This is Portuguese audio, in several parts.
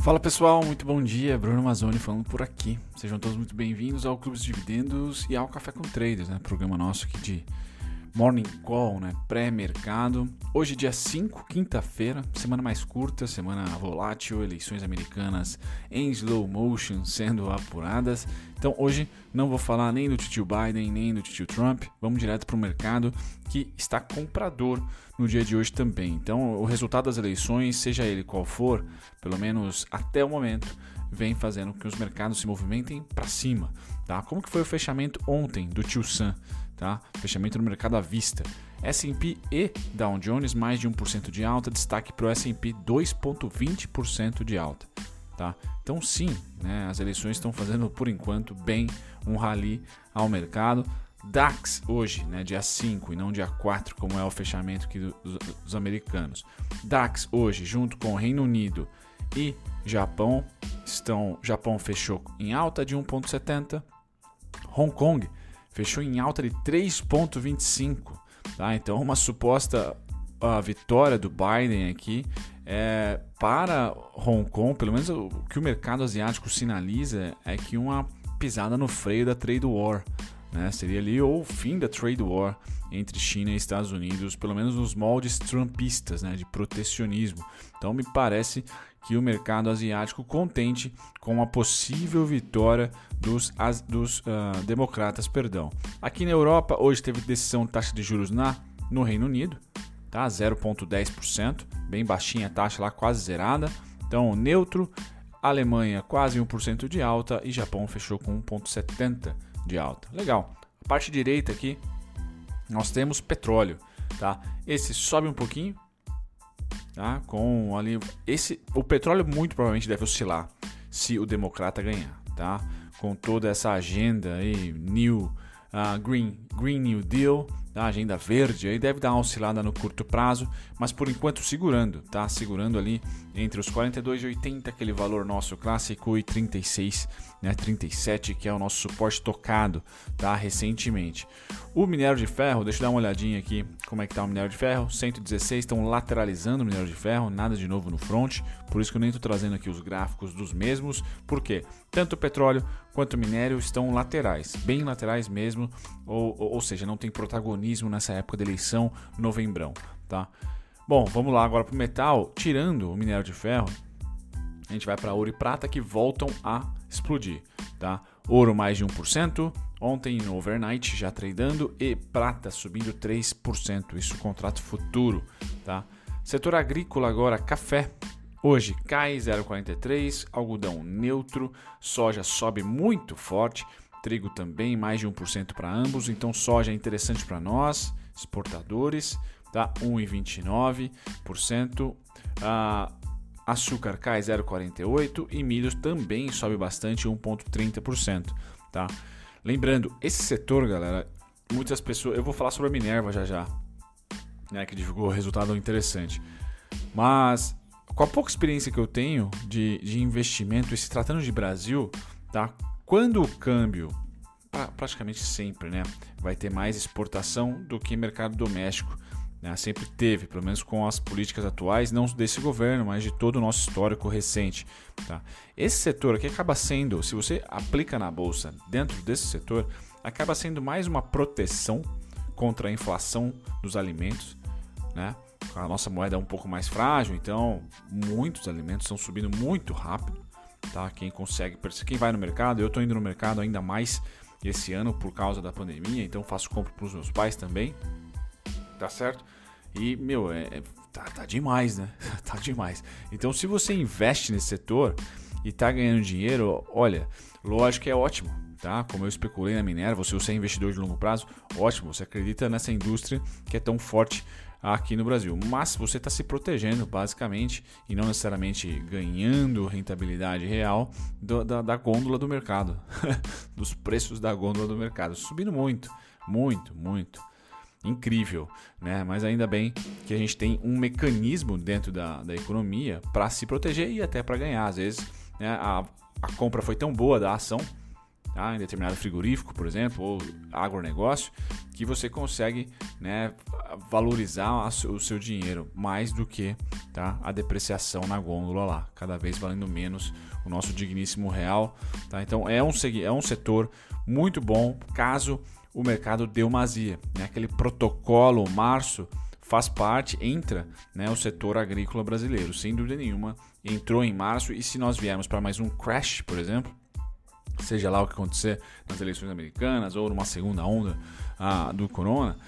Fala pessoal, muito bom dia. Bruno Mazzoni falando por aqui. Sejam todos muito bem-vindos ao Clube dos Dividendos e ao Café com Traders, né? Programa nosso aqui de Morning Call, né? Pré-mercado. Hoje, dia 5, quinta-feira, semana mais curta, semana volátil, eleições americanas em slow motion sendo apuradas. Então, hoje não vou falar nem do tio Biden, nem do tio Trump. Vamos direto para o mercado que está comprador no dia de hoje também. Então, o resultado das eleições, seja ele qual for, pelo menos até o momento, vem fazendo com que os mercados se movimentem para cima. Tá? Como que foi o fechamento ontem do tio Sam? Tá? Fechamento no mercado à vista. S&P e Dow Jones mais de 1% de alta, destaque para o S&P 2,20% de alta. Tá? Então sim, né, as eleições estão fazendo por enquanto bem um rally ao mercado. DAX hoje, né, dia 5 e não dia 4, como é o fechamento aqui dos, dos americanos. DAX hoje, junto com Reino Unido e Japão, estão Japão fechou em alta de 1,70. Hong Kong fechou em alta de 3,25. Tá? Então, uma suposta a vitória do Biden aqui é, para Hong Kong, pelo menos o que o mercado asiático sinaliza é que uma pisada no freio da trade war. Né? Seria ali o fim da trade war entre China e Estados Unidos, pelo menos nos moldes trumpistas, né, de protecionismo. Então me parece que o mercado asiático contente com a possível vitória dos, dos uh, democratas. Perdão. Aqui na Europa, hoje teve decisão de taxa de juros na, no Reino Unido, tá? 0,10%, bem baixinha a taxa lá, quase zerada. Então, neutro. Alemanha quase 1% de alta e Japão fechou com 1,70% de alta. Legal. A parte direita aqui, nós temos petróleo, tá? Esse sobe um pouquinho, tá? Com ali esse o petróleo muito provavelmente deve oscilar se o democrata ganhar, tá? Com toda essa agenda aí new uh, green green new deal, tá? agenda verde, aí deve dar uma oscilada no curto prazo, mas por enquanto segurando, tá? Segurando ali entre os 42,80, aquele valor nosso clássico, e 36, né? 37, que é o nosso suporte tocado, tá? Recentemente. O minério de ferro, deixa eu dar uma olhadinha aqui como é que tá o minério de ferro. 116 estão lateralizando o minério de ferro, nada de novo no front, por isso que eu nem estou trazendo aqui os gráficos dos mesmos, porque tanto o petróleo quanto o minério estão laterais, bem laterais mesmo, ou, ou, ou seja, não tem protagonismo nessa época da eleição, novembrão, tá? Bom, vamos lá agora para o metal. Tirando o minério de ferro, a gente vai para ouro e prata que voltam a explodir. Tá? Ouro mais de 1%, ontem no overnight já tradando e prata subindo 3%, isso contrato futuro. Tá? Setor agrícola agora, café. Hoje cai 0,43, algodão neutro, soja sobe muito forte, trigo também mais de 1% para ambos, então soja é interessante para nós, exportadores tá? 1,29%. Ah, açúcar cai 0,48% e milho também sobe bastante, 1,30%. Tá? Lembrando, esse setor, galera, muitas pessoas. Eu vou falar sobre a Minerva já já, né, que divulgou resultado interessante. Mas com a pouca experiência que eu tenho de, de investimento, e se tratando de Brasil, tá? quando o câmbio, praticamente sempre, né, vai ter mais exportação do que mercado doméstico. Né? Sempre teve, pelo menos com as políticas atuais, não desse governo, mas de todo o nosso histórico recente. Tá? Esse setor aqui acaba sendo, se você aplica na bolsa dentro desse setor, acaba sendo mais uma proteção contra a inflação dos alimentos. Né? A nossa moeda é um pouco mais frágil, então muitos alimentos estão subindo muito rápido. Tá? Quem consegue, quem vai no mercado, eu estou indo no mercado ainda mais esse ano por causa da pandemia, então faço compra para os meus pais também tá certo? E, meu, é, é, tá, tá demais, né? tá demais. Então, se você investe nesse setor e tá ganhando dinheiro, olha, lógico que é ótimo, tá? Como eu especulei na Minerva, se você é investidor de longo prazo, ótimo, você acredita nessa indústria que é tão forte aqui no Brasil. Mas você está se protegendo, basicamente, e não necessariamente ganhando rentabilidade real do, da, da gôndola do mercado, dos preços da gôndola do mercado, subindo muito, muito, muito incrível, né? Mas ainda bem que a gente tem um mecanismo dentro da, da economia para se proteger e até para ganhar. Às vezes, né, a, a compra foi tão boa da ação tá? em determinado frigorífico, por exemplo, ou agronegócio, que você consegue né, valorizar o seu dinheiro mais do que tá, a depreciação na gôndola lá, cada vez valendo menos o nosso digníssimo real. Tá? Então é um, é um setor muito bom caso o mercado dê uma azia. Né? Aquele protocolo março faz parte, entra né, o setor agrícola brasileiro, sem dúvida nenhuma, entrou em março e se nós viermos para mais um crash, por exemplo, seja lá o que acontecer nas eleições americanas ou numa segunda onda ah, do corona,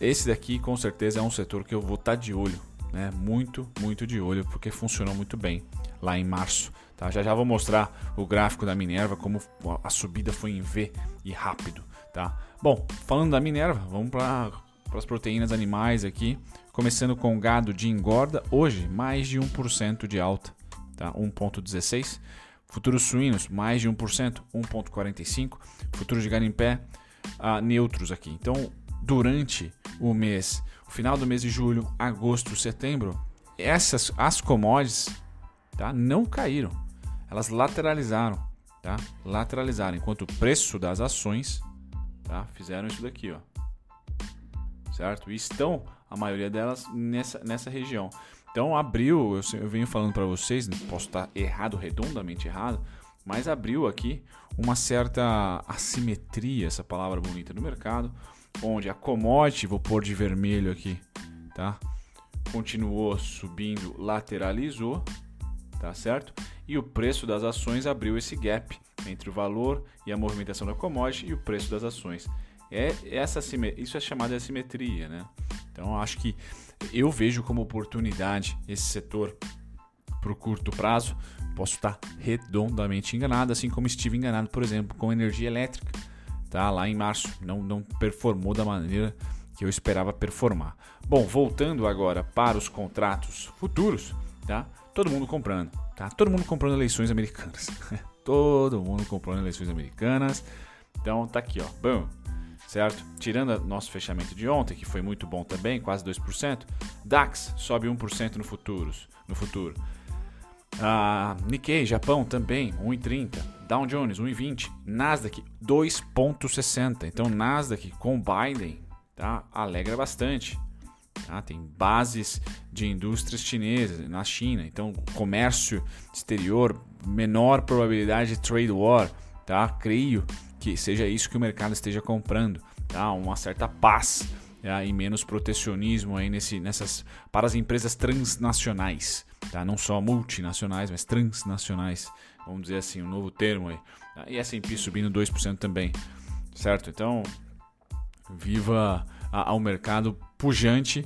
esse daqui com certeza é um setor que eu vou estar tá de olho, né? Muito, muito de olho, porque funcionou muito bem lá em março. Tá? Já já vou mostrar o gráfico da Minerva, como a subida foi em V e rápido. Tá? Bom, falando da Minerva, vamos para as proteínas animais aqui. Começando com gado de engorda, hoje mais de 1% de alta, tá? 1,16%. Futuros suínos, mais de 1%, 1,45%. Futuros de garimpé, uh, neutros aqui. Então, durante o mês, o final do mês de julho, agosto, setembro, essas as commodities tá, não caíram. Elas lateralizaram. Tá? Lateralizaram. Enquanto o preço das ações tá, fizeram isso daqui. Ó. Certo? E estão, a maioria delas, nessa, nessa região. Então abriu, eu, eu venho falando para vocês, posso estar errado, redondamente errado, mas abriu aqui uma certa assimetria, essa palavra bonita no mercado, onde a commodity, vou pôr de vermelho aqui, tá? Continuou subindo, lateralizou, tá certo? E o preço das ações abriu esse gap entre o valor e a movimentação da commodity e o preço das ações. É essa isso é chamado de assimetria, né? Então acho que eu vejo como oportunidade esse setor para o curto prazo. Posso estar redondamente enganado, assim como estive enganado, por exemplo, com energia elétrica. Tá? Lá em março não, não performou da maneira que eu esperava performar. Bom, voltando agora para os contratos futuros, tá? Todo mundo comprando, tá? Todo mundo comprando eleições americanas. Todo mundo comprando eleições americanas. Então tá aqui, ó. Bom, certo? Tirando nosso fechamento de ontem, que foi muito bom também, quase 2%, DAX sobe 1% no, futuros, no futuro. Ah, Nikkei, Japão também, 1,30. Dow Jones, 1,20. Nasdaq, 2,60. Então, Nasdaq com Biden tá, alegra bastante. Tá? Tem bases de indústrias chinesas na China. Então, comércio exterior, menor probabilidade de trade war. Tá? Creio que seja isso que o mercado esteja comprando, tá? Uma certa paz tá? e menos protecionismo aí nesse, nessas para as empresas transnacionais, tá? Não só multinacionais, mas transnacionais, vamos dizer assim, um novo termo aí. Tá? E S&P subindo 2% também, certo? Então, viva ao mercado pujante,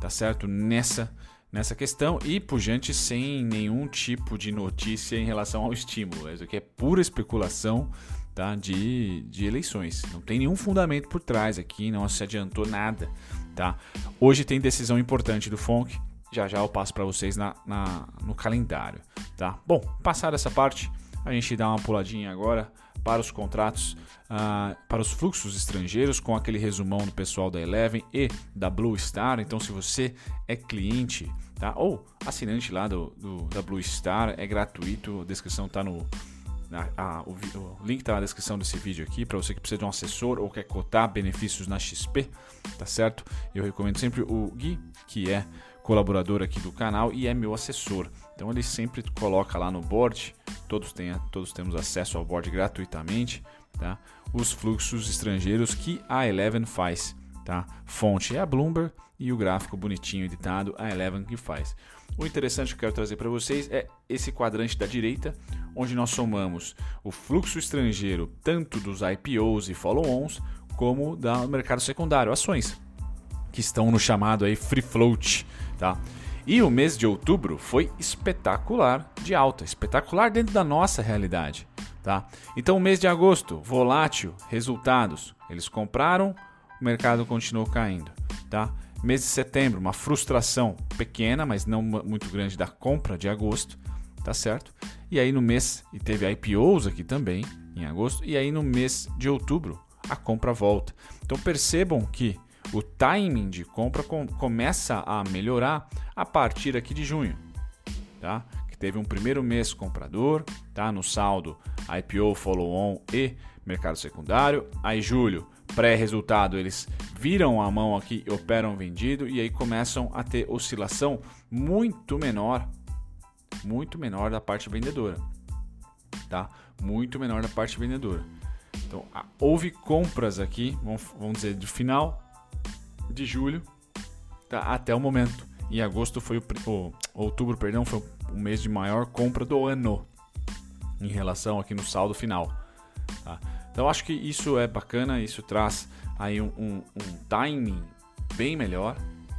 tá certo? Nessa nessa questão e pujante sem nenhum tipo de notícia em relação ao estímulo. Isso aqui é pura especulação tá? de, de eleições. Não tem nenhum fundamento por trás aqui, não se adiantou nada. Tá? Hoje tem decisão importante do FONC, já já eu passo para vocês na, na, no calendário. Tá? Bom, passar essa parte, a gente dá uma puladinha agora para os contratos, uh, para os fluxos estrangeiros, com aquele resumão do pessoal da Eleven e da Blue Star. Então, se você é cliente tá? ou assinante lá do, do da Blue Star, é gratuito, a descrição está no, a, o, o, link está na descrição desse vídeo aqui para você que precisa de um assessor ou quer cotar benefícios na XP, tá certo? Eu recomendo sempre o Gui, que é colaborador aqui do canal e é meu assessor. Então ele sempre coloca lá no board, todos, têm, todos temos acesso ao board gratuitamente, tá? Os fluxos estrangeiros que a Eleven faz, tá? Fonte é a Bloomberg e o gráfico bonitinho editado a Eleven que faz. O interessante que eu quero trazer para vocês é esse quadrante da direita, onde nós somamos o fluxo estrangeiro tanto dos IPOs e follow-ons como do mercado secundário, ações, que estão no chamado aí free float, tá? E o mês de outubro foi espetacular de alta, espetacular dentro da nossa realidade, tá? Então o mês de agosto, volátil, resultados, eles compraram, o mercado continuou caindo, tá? Mês de setembro, uma frustração pequena, mas não muito grande da compra de agosto, tá certo? E aí no mês, e teve IPOs aqui também, em agosto, e aí no mês de outubro, a compra volta. Então percebam que o timing de compra com, começa a melhorar a partir aqui de junho, tá? teve um primeiro mês comprador, tá? No saldo, IPO, follow-on e mercado secundário. Aí julho, pré-resultado, eles viram a mão aqui operam vendido e aí começam a ter oscilação muito menor, muito menor da parte vendedora, tá? Muito menor da parte vendedora. Então, houve compras aqui, vamos, vamos dizer, do final de julho tá, até o momento. Em agosto foi o, o outubro, perdão, foi o mês de maior compra do ano em relação aqui no saldo final. Tá? Então acho que isso é bacana, isso traz aí um, um, um timing bem melhor,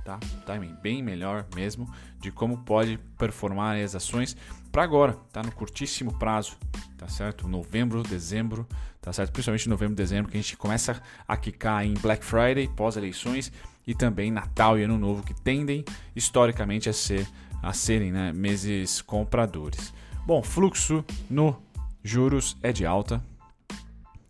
tá? Timing bem melhor mesmo de como pode performar as ações para agora, tá? No curtíssimo prazo, tá certo? Novembro, dezembro, tá certo? Principalmente novembro, dezembro, que a gente começa a quicar em Black Friday, pós-eleições e também Natal e Ano Novo, que tendem historicamente a ser a serem né, meses compradores. Bom, fluxo no juros é de alta,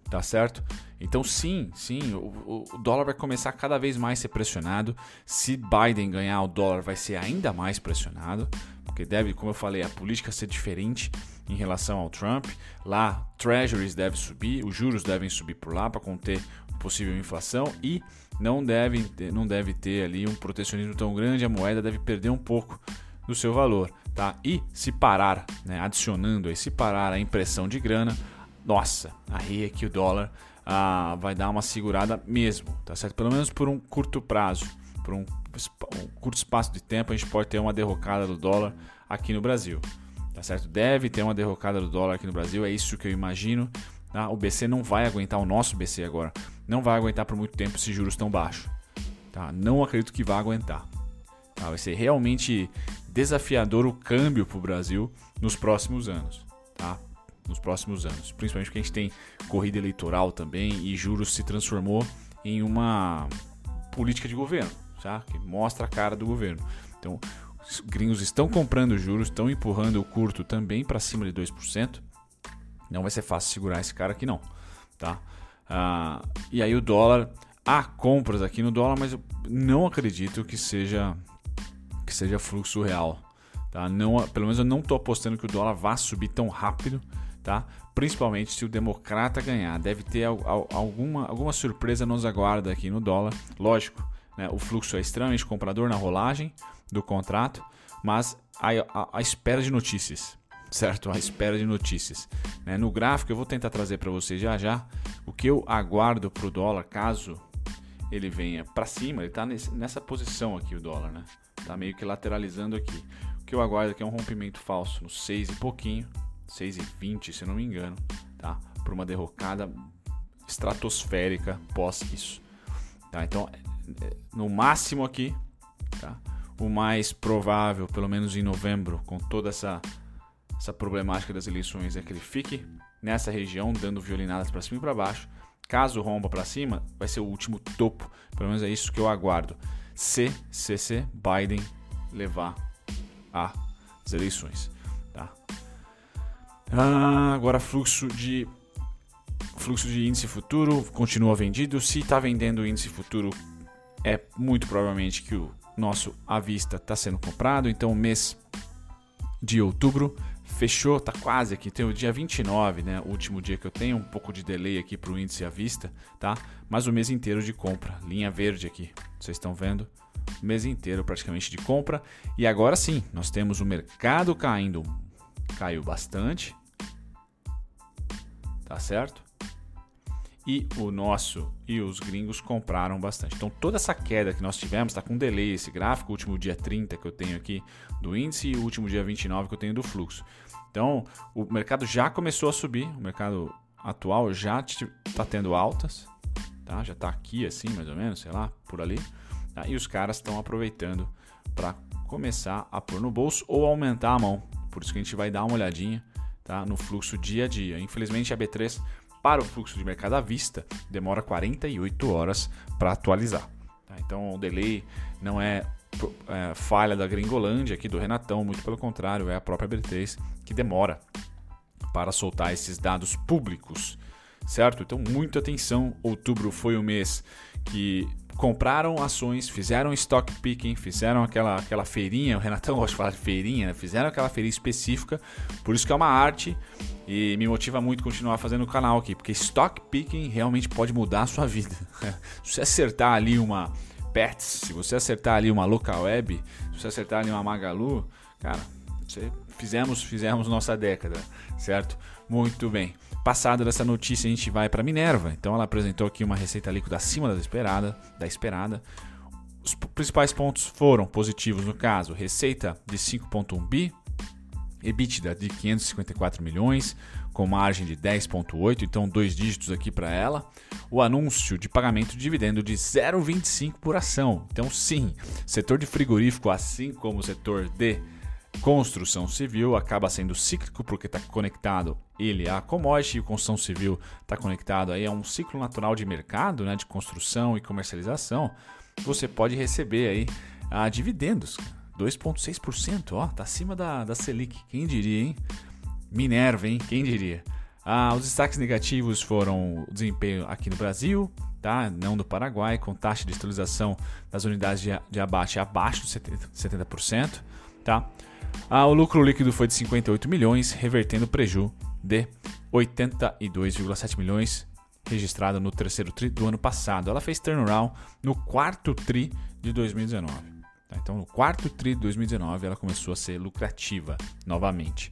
tá certo? Então sim, sim, o, o, dólar vai começar cada vez mais a ser pressionado. Se Biden ganhar, o dólar vai ser ainda mais pressionado, porque deve, como eu falei, a política ser diferente em relação ao Trump. Lá, treasuries deve subir, os juros devem subir por lá para conter possível inflação e não deve, não deve ter ali um protecionismo tão grande, a moeda deve perder um pouco do seu valor, tá? E se parar, né, adicionando aí, se parar a impressão de grana, nossa, aí é que o dólar ah, vai dar uma segurada mesmo, tá certo? Pelo menos por um curto prazo, por um, um curto espaço de tempo, a gente pode ter uma derrocada do dólar aqui no Brasil, tá certo? Deve ter uma derrocada do dólar aqui no Brasil, é isso que eu imagino. Tá? O BC não vai aguentar, o nosso BC agora, não vai aguentar por muito tempo esses juros tão baixos. Tá? Não acredito que vá aguentar. Tá? Vai ser realmente desafiador o câmbio para o Brasil nos próximos anos. Tá? Nos próximos anos. Principalmente porque a gente tem corrida eleitoral também e juros se transformou em uma política de governo, tá? que mostra a cara do governo. Então, os gringos estão comprando juros, estão empurrando o curto também para cima de 2%. Não vai ser fácil segurar esse cara aqui não. Tá? Ah, e aí o dólar, há compras aqui no dólar, mas eu não acredito que seja que seja fluxo real. Tá? Não, pelo menos eu não estou apostando que o dólar vá subir tão rápido tá? Principalmente se o democrata ganhar. Deve ter alguma, alguma surpresa nos aguarda aqui no dólar. Lógico, né? o fluxo é extremamente comprador na rolagem do contrato, mas a espera de notícias, certo? A espera de notícias. Né? No gráfico eu vou tentar trazer para vocês já já o que eu aguardo para o dólar caso ele venha para cima. Ele está nessa posição aqui o dólar, né? Tá meio que lateralizando aqui. O que eu aguardo aqui é um rompimento falso no 6 e pouquinho 6,20, se não me engano, tá? Por uma derrocada estratosférica pós isso. Tá? Então, é, no máximo aqui, tá? o mais provável, pelo menos em novembro, com toda essa, essa problemática das eleições, é que ele fique nessa região, dando violinadas para cima e para baixo. Caso rompa para cima, vai ser o último topo. Pelo menos é isso que eu aguardo. Se CC Biden levar às eleições. Tá? Ah, agora fluxo de fluxo de índice futuro continua vendido. Se está vendendo o índice futuro, é muito provavelmente que o nosso à vista está sendo comprado. Então, mês de outubro fechou, está quase aqui. Tem o dia 29, né? O último dia que eu tenho, um pouco de delay aqui para o índice à vista, tá? Mas o mês inteiro de compra, linha verde aqui. Vocês estão vendo? Mês inteiro praticamente de compra. E agora sim, nós temos o mercado caindo, caiu bastante, tá certo? E o nosso e os gringos compraram bastante. Então toda essa queda que nós tivemos está com delay esse gráfico, último dia 30 que eu tenho aqui do índice e o último dia 29 que eu tenho do fluxo. Então o mercado já começou a subir, o mercado atual já está tendo altas, tá? já está aqui assim mais ou menos, sei lá, por ali. Tá? E os caras estão aproveitando para começar a pôr no bolso ou aumentar a mão. Por isso que a gente vai dar uma olhadinha tá? no fluxo dia a dia. Infelizmente, a B3 para o fluxo de mercado à vista demora 48 horas para atualizar. Tá? Então, o delay não é, é, falha da Gringolândia, aqui do Renatão, muito pelo contrário, é a própria B3 que demora para soltar esses dados públicos, certo? Então, muita atenção. Outubro foi o mês que compraram ações, fizeram stock picking, fizeram aquela, aquela feirinha, o Renatão gosta de falar de feirinha, né? fizeram aquela feirinha específica, por isso que é uma arte e me motiva muito continuar fazendo o canal aqui, porque stock picking realmente pode mudar a sua vida. se você acertar ali uma Pets, se você acertar ali uma local web, se você acertar ali uma Magalu, cara, fizemos, fizemos nossa década, certo? Muito bem. Passada dessa notícia, a gente vai para Minerva. Então ela apresentou aqui uma receita líquida acima da esperada, da esperada. Os principais pontos foram positivos no caso, receita de 5.1 bi, EBITDA de 554 milhões, com margem de 10,8, então dois dígitos aqui para ela. O anúncio de pagamento de dividendo de 0,25 por ação. Então, sim, setor de frigorífico, assim como o setor de construção civil, acaba sendo cíclico porque está conectado ele à commodity e construção civil está conectado aí a um ciclo natural de mercado, né, de construção e comercialização. Você pode receber aí a dividendos, 2,6%, ó, tá acima da, da Selic, quem diria, hein? Minerva, hein? Quem diria? Ah, os destaques negativos foram o desempenho aqui no Brasil, tá? não do Paraguai, com taxa de estabilização das unidades de, de abate abaixo de 70%. Tá? Ah, o lucro líquido foi de 58 milhões, revertendo o preju de 82,7 milhões registrado no terceiro tri do ano passado. Ela fez turnaround no quarto tri de 2019. Tá? Então, no quarto tri de 2019, ela começou a ser lucrativa novamente.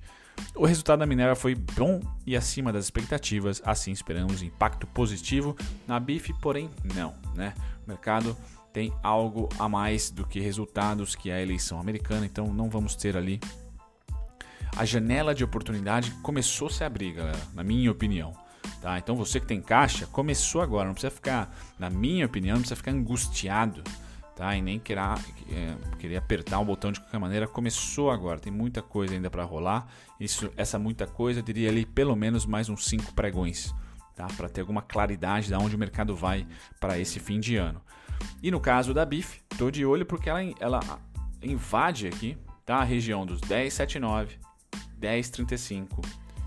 O resultado da Minerva foi bom e acima das expectativas, assim esperamos impacto positivo na BIF, porém não, né? O mercado tem algo a mais do que resultados que é a eleição americana, então não vamos ter ali a janela de oportunidade começou a se abrir, galera, na minha opinião. Tá? Então você que tem caixa, começou agora, não precisa ficar, na minha opinião, não precisa ficar angustiado tá? E nem querer, é, querer apertar um botão de qualquer maneira. Começou agora, tem muita coisa ainda para rolar. Isso, essa muita coisa, diria ali pelo menos mais uns cinco pregões, tá? Para ter alguma claridade de onde o mercado vai para esse fim de ano. E no caso da BIF, tô de olho porque ela, ela invade aqui, tá? A região dos 10,79, 10,35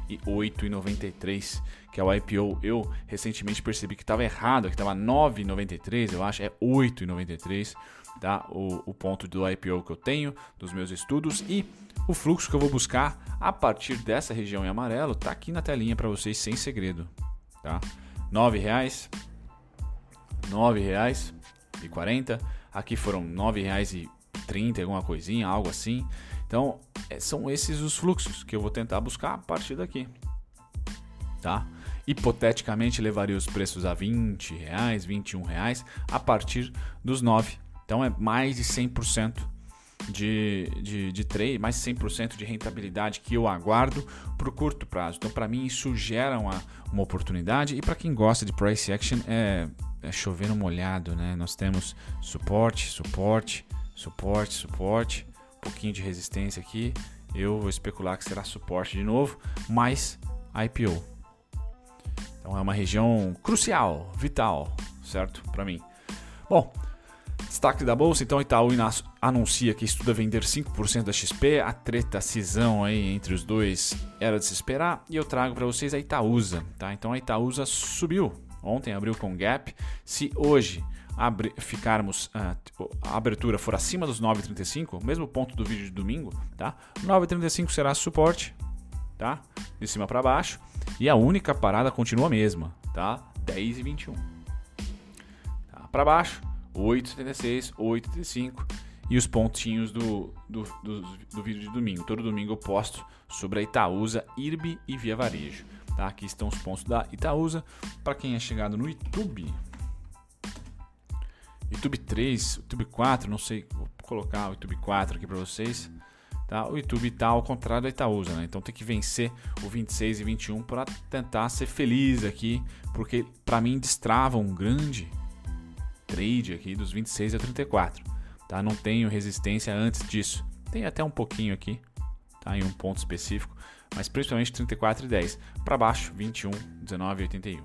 e 8,93 que é o IPO, eu recentemente percebi que estava errado, que estava 9,93, eu acho, é 8,93, tá? O, o ponto do IPO que eu tenho, dos meus estudos e o fluxo que eu vou buscar a partir dessa região em amarelo tá aqui na telinha para vocês sem segredo, tá? R$ reais, R$ reais e 40, aqui foram R$ reais e 30, alguma coisinha, algo assim. Então, é, são esses os fluxos que eu vou tentar buscar a partir daqui, tá? hipoteticamente levaria os preços a 20 reais, 21 reais a partir dos 9. Então é mais de 100% de, de, de trade, mais de 100% de rentabilidade que eu aguardo para o curto prazo. Então para mim isso gera uma, uma oportunidade e para quem gosta de price action é, é chover no molhado. Né? Nós temos suporte, suporte, suporte, suporte, um pouquinho de resistência aqui. Eu vou especular que será suporte de novo, mais IPO. Então é uma região crucial, vital, certo? Para mim. Bom, destaque da bolsa, então Itaú anuncia que estuda vender 5% da XP, a treta, a cisão aí entre os dois era de se esperar, e eu trago para vocês a Itaúsa, tá? Então a Itaúsa subiu, ontem abriu com gap, se hoje abre, ficarmos ah, a abertura for acima dos 9,35, mesmo ponto do vídeo de domingo, tá? 9,35 será suporte, tá? De cima para baixo. E a única parada continua a mesma, tá? 10 e 21. Tá? Para baixo, 8,76, 8,35 e os pontinhos do, do, do, do, vídeo de domingo. Todo domingo eu posto sobre a Itaúsa, IRB e Via Varejo. Tá? Aqui estão os pontos da Itaúsa. Para quem é chegado no YouTube, YouTube 3, YouTube 4, não sei, vou colocar o YouTube 4 aqui para vocês. Tá? O YouTube está ao contrário da Itaúsa, né? então tem que vencer o 26 e 21 para tentar ser feliz aqui, porque para mim destrava um grande trade aqui dos 26 a 34. Tá? Não tenho resistência antes disso. Tem até um pouquinho aqui, tá? em um ponto específico, mas principalmente 34 e 10. Para baixo, 21, 19 e 81.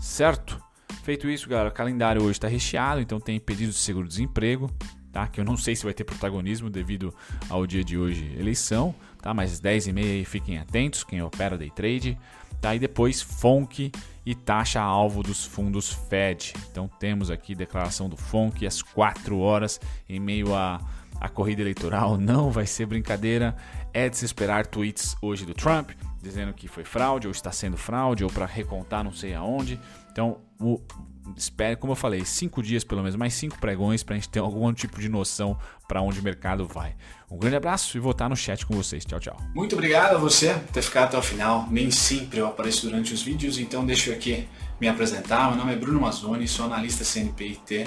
Certo? Feito isso, galera, o calendário hoje está recheado, então tem pedido de seguro-desemprego, tá? Que eu não sei se vai ter protagonismo devido ao dia de hoje, eleição, tá? Mas 10 e meia fiquem atentos, quem opera day trade. Tá? E depois FONC e taxa alvo dos fundos Fed. Então temos aqui declaração do FONC às 4 horas em meio a a corrida eleitoral não vai ser brincadeira. É de se esperar tweets hoje do Trump dizendo que foi fraude ou está sendo fraude ou para recontar não sei aonde. Então, o, espere, como eu falei, cinco dias pelo menos, mais cinco pregões para a gente ter algum tipo de noção para onde o mercado vai. Um grande abraço e vou estar no chat com vocês. Tchau, tchau. Muito obrigado a você por ter ficado até o final. Nem sempre eu apareço durante os vídeos, então deixa eu aqui me apresentar. Meu nome é Bruno Mazzoni, sou analista CNPIT